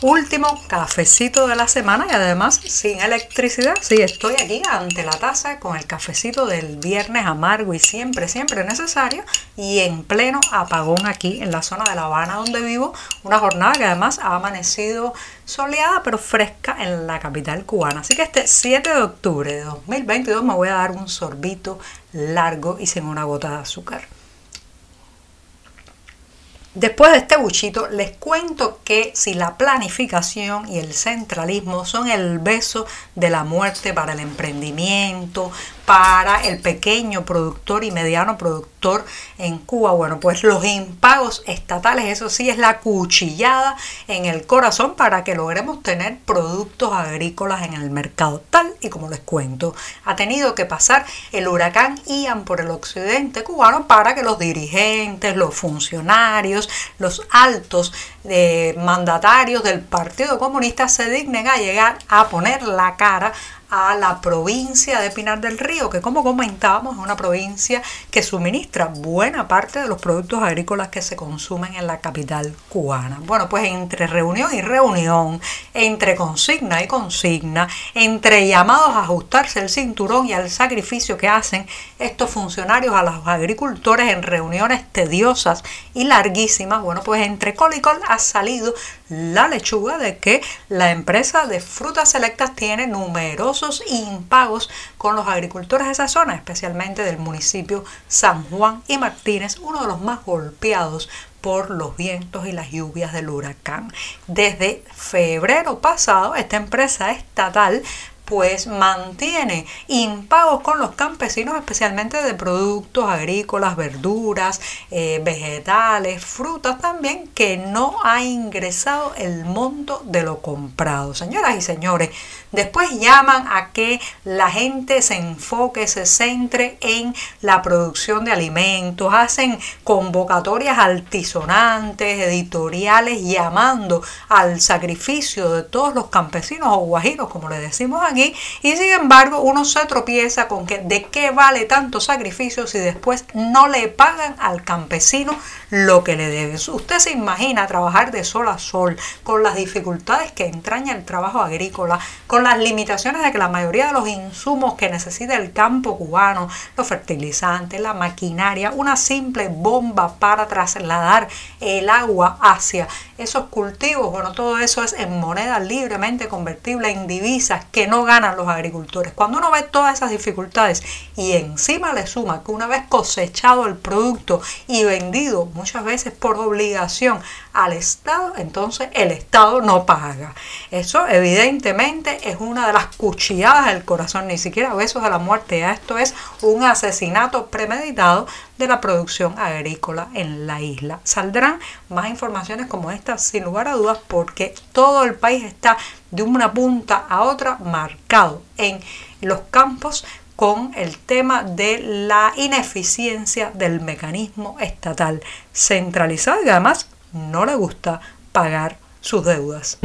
Último cafecito de la semana y además sin electricidad. Sí, estoy aquí ante la taza con el cafecito del viernes amargo y siempre, siempre necesario y en pleno apagón aquí en la zona de La Habana donde vivo. Una jornada que además ha amanecido soleada pero fresca en la capital cubana. Así que este 7 de octubre de 2022 me voy a dar un sorbito largo y sin una gota de azúcar. Después de este buchito, les cuento que si la planificación y el centralismo son el beso de la muerte para el emprendimiento, para el pequeño productor y mediano productor en Cuba. Bueno, pues los impagos estatales, eso sí, es la cuchillada en el corazón para que logremos tener productos agrícolas en el mercado. Tal y como les cuento, ha tenido que pasar el huracán Ian por el occidente cubano para que los dirigentes, los funcionarios, los altos eh, mandatarios del Partido Comunista se dignen a llegar a poner la cara a la provincia de Pinar del Río, que como comentábamos es una provincia que suministra buena parte de los productos agrícolas que se consumen en la capital cubana. Bueno, pues entre reunión y reunión, entre consigna y consigna, entre llamados a ajustarse el cinturón y al sacrificio que hacen estos funcionarios a los agricultores en reuniones tediosas y larguísimas, bueno, pues entre col y col ha salido la lechuga de que la empresa de frutas selectas tiene numerosos impagos con los agricultores de esa zona, especialmente del municipio San Juan y Martínez, uno de los más golpeados por los vientos y las lluvias del huracán. Desde febrero pasado, esta empresa estatal pues mantiene impagos con los campesinos, especialmente de productos agrícolas, verduras, eh, vegetales, frutas también, que no ha ingresado el monto de lo comprado. Señoras y señores, después llaman a que la gente se enfoque, se centre en la producción de alimentos, hacen convocatorias altisonantes, editoriales, llamando al sacrificio de todos los campesinos o guajiros, como le decimos y sin embargo uno se tropieza con que de qué vale tanto sacrificio si después no le pagan al campesino lo que le debe. Usted se imagina trabajar de sol a sol con las dificultades que entraña el trabajo agrícola, con las limitaciones de que la mayoría de los insumos que necesita el campo cubano, los fertilizantes, la maquinaria, una simple bomba para trasladar el agua hacia esos cultivos, bueno, todo eso es en moneda libremente convertible en divisas que no ganan los agricultores. Cuando uno ve todas esas dificultades y encima le suma que una vez cosechado el producto y vendido muchas veces por obligación al Estado, entonces el Estado no paga. Eso evidentemente es una de las cuchilladas del corazón, ni siquiera besos de la muerte, esto es un asesinato premeditado de la producción agrícola en la isla. Saldrán más informaciones como estas sin lugar a dudas porque todo el país está de una punta a otra marcado en los campos con el tema de la ineficiencia del mecanismo estatal centralizado y además no le gusta pagar sus deudas.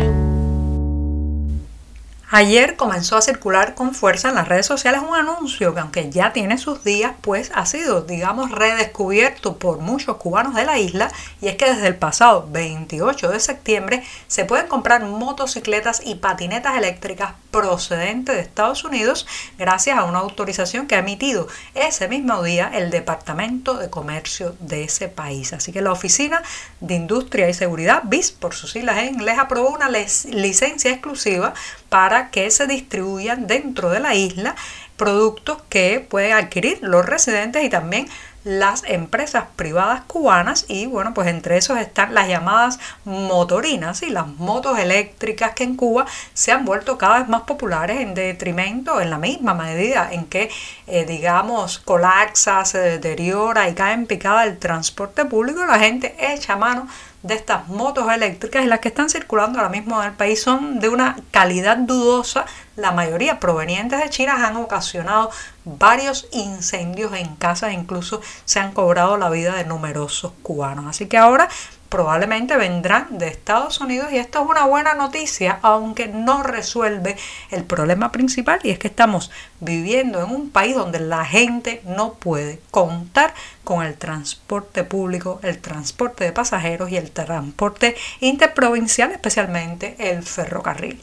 Ayer comenzó a circular con fuerza en las redes sociales un anuncio que aunque ya tiene sus días, pues ha sido, digamos, redescubierto por muchos cubanos de la isla y es que desde el pasado 28 de septiembre se pueden comprar motocicletas y patinetas eléctricas procedentes de Estados Unidos gracias a una autorización que ha emitido ese mismo día el Departamento de Comercio de ese país. Así que la Oficina de Industria y Seguridad, BIS por sus siglas en inglés, aprobó una licencia exclusiva para que se distribuyan dentro de la isla productos que pueden adquirir los residentes y también las empresas privadas cubanas. Y bueno pues entre esos están las llamadas motorinas y las motos eléctricas que en Cuba se han vuelto cada vez más populares en detrimento en la misma medida en que eh, digamos colapsa se deteriora y cae en picada el transporte público la gente echa mano de estas motos eléctricas y las que están circulando ahora mismo en el país son de una calidad dudosa. La mayoría provenientes de China han ocasionado varios incendios en casas, incluso se han cobrado la vida de numerosos cubanos. Así que ahora probablemente vendrán de Estados Unidos y esto es una buena noticia, aunque no resuelve el problema principal y es que estamos viviendo en un país donde la gente no puede contar con el transporte público, el transporte de pasajeros y el transporte interprovincial, especialmente el ferrocarril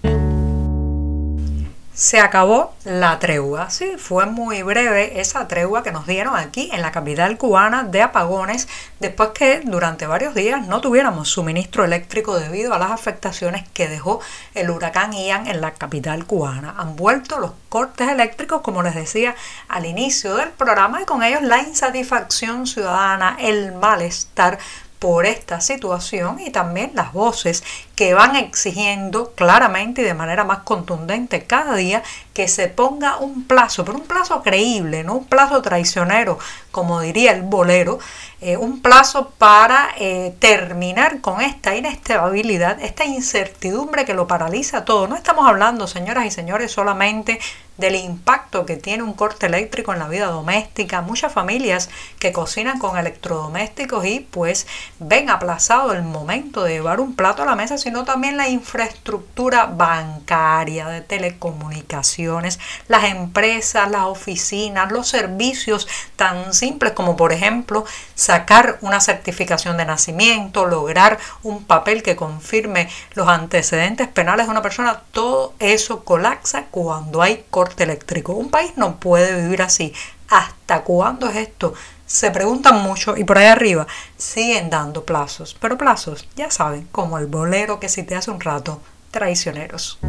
se acabó la tregua. Sí, fue muy breve esa tregua que nos dieron aquí en la capital cubana de apagones después que durante varios días no tuviéramos suministro eléctrico debido a las afectaciones que dejó el huracán Ian en la capital cubana. Han vuelto los cortes eléctricos, como les decía al inicio del programa, y con ellos la insatisfacción ciudadana, el malestar por esta situación y también las voces que van exigiendo claramente y de manera más contundente cada día que se ponga un plazo, pero un plazo creíble, no un plazo traicionero, como diría el bolero, eh, un plazo para eh, terminar con esta inestabilidad, esta incertidumbre que lo paraliza todo. No estamos hablando, señoras y señores, solamente del impacto que tiene un corte eléctrico en la vida doméstica. Muchas familias que cocinan con electrodomésticos y pues ven aplazado el momento de llevar un plato a la mesa, sino también la infraestructura bancaria, de telecomunicaciones, las empresas, las oficinas, los servicios tan simples como por ejemplo sacar una certificación de nacimiento, lograr un papel que confirme los antecedentes penales de una persona, todo eso colapsa cuando hay corte eléctrico. Un país no puede vivir así. ¿Hasta cuándo es esto? Se preguntan mucho y por ahí arriba siguen dando plazos. Pero plazos, ya saben, como el bolero que cité hace un rato, traicioneros.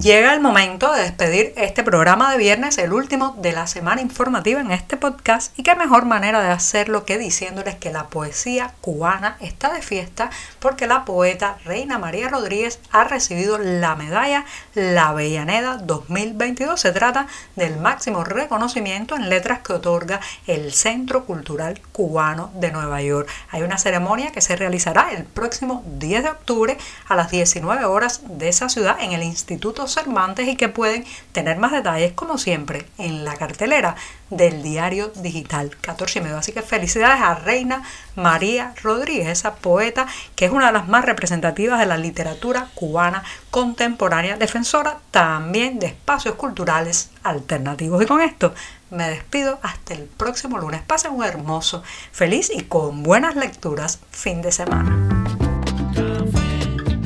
Llega el momento de despedir este programa de viernes, el último de la semana informativa en este podcast, y qué mejor manera de hacerlo que diciéndoles que la poesía cubana está de fiesta porque la poeta Reina María Rodríguez ha recibido la medalla La Avellaneda 2022. Se trata del máximo reconocimiento en letras que otorga el Centro Cultural Cubano de Nueva York. Hay una ceremonia que se realizará el próximo 10 de octubre a las 19 horas de esa ciudad en el Instituto Cervantes y que pueden tener más detalles, como siempre, en la cartelera del diario digital 14 y medio. Así que felicidades a Reina María Rodríguez, esa poeta que es una de las más representativas de la literatura cubana contemporánea, defensora también de espacios culturales alternativos. Y con esto me despido hasta el próximo lunes. Pasen un hermoso, feliz y con buenas lecturas fin de semana.